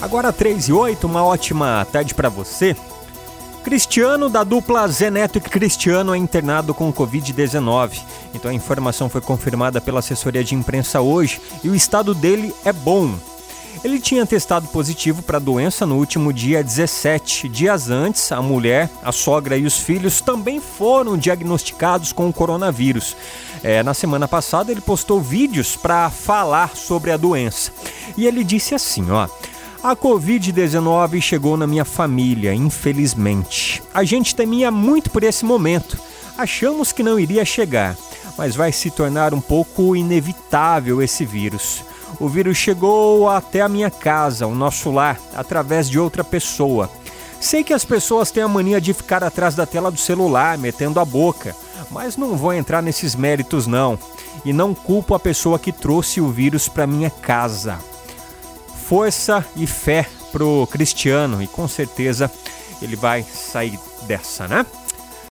Agora 3 e 8, uma ótima tarde para você. Cristiano, da dupla Zeneto e Cristiano, é internado com Covid-19. Então a informação foi confirmada pela assessoria de imprensa hoje e o estado dele é bom. Ele tinha testado positivo para a doença no último dia 17. Dias antes, a mulher, a sogra e os filhos também foram diagnosticados com o coronavírus. É, na semana passada, ele postou vídeos para falar sobre a doença. E ele disse assim: ó. A Covid-19 chegou na minha família, infelizmente. A gente temia muito por esse momento. Achamos que não iria chegar, mas vai se tornar um pouco inevitável esse vírus. O vírus chegou até a minha casa, o nosso lar, através de outra pessoa. Sei que as pessoas têm a mania de ficar atrás da tela do celular, metendo a boca, mas não vou entrar nesses méritos não. E não culpo a pessoa que trouxe o vírus para minha casa força e fé pro Cristiano e com certeza ele vai sair dessa, né?